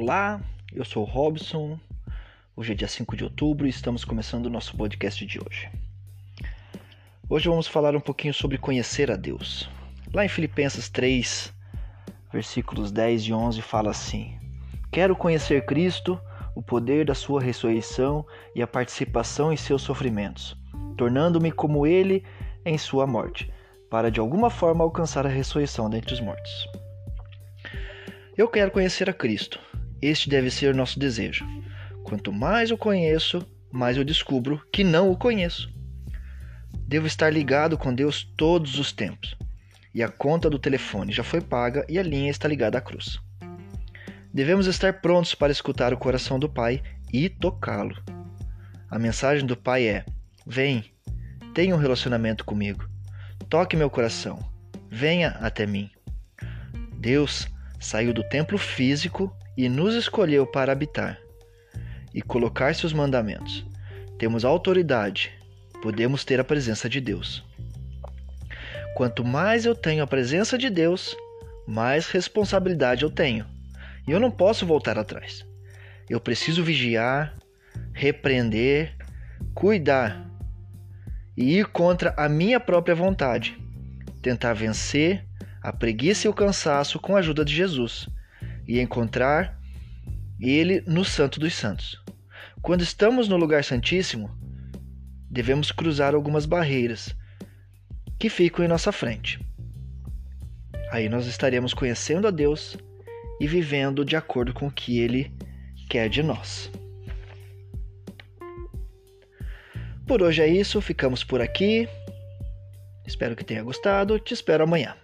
Olá, eu sou o Robson. Hoje é dia 5 de outubro e estamos começando o nosso podcast de hoje. Hoje vamos falar um pouquinho sobre conhecer a Deus. Lá em Filipenses 3, versículos 10 e 11 fala assim: Quero conhecer Cristo, o poder da sua ressurreição e a participação em seus sofrimentos, tornando-me como ele em sua morte, para de alguma forma alcançar a ressurreição dentre os mortos. Eu quero conhecer a Cristo. Este deve ser nosso desejo. Quanto mais o conheço, mais eu descubro que não o conheço. Devo estar ligado com Deus todos os tempos. E a conta do telefone já foi paga e a linha está ligada à cruz. Devemos estar prontos para escutar o coração do Pai e tocá-lo. A mensagem do Pai é: Vem, tenha um relacionamento comigo. Toque meu coração. Venha até mim. Deus saiu do templo físico e nos escolheu para habitar e colocar seus mandamentos. Temos autoridade, podemos ter a presença de Deus. Quanto mais eu tenho a presença de Deus, mais responsabilidade eu tenho. E eu não posso voltar atrás. Eu preciso vigiar, repreender, cuidar e ir contra a minha própria vontade, tentar vencer a preguiça e o cansaço com a ajuda de Jesus e encontrar Ele no Santo dos Santos. Quando estamos no lugar santíssimo, devemos cruzar algumas barreiras que ficam em nossa frente. Aí nós estaremos conhecendo a Deus e vivendo de acordo com o que Ele quer de nós. Por hoje é isso, ficamos por aqui. Espero que tenha gostado. Te espero amanhã.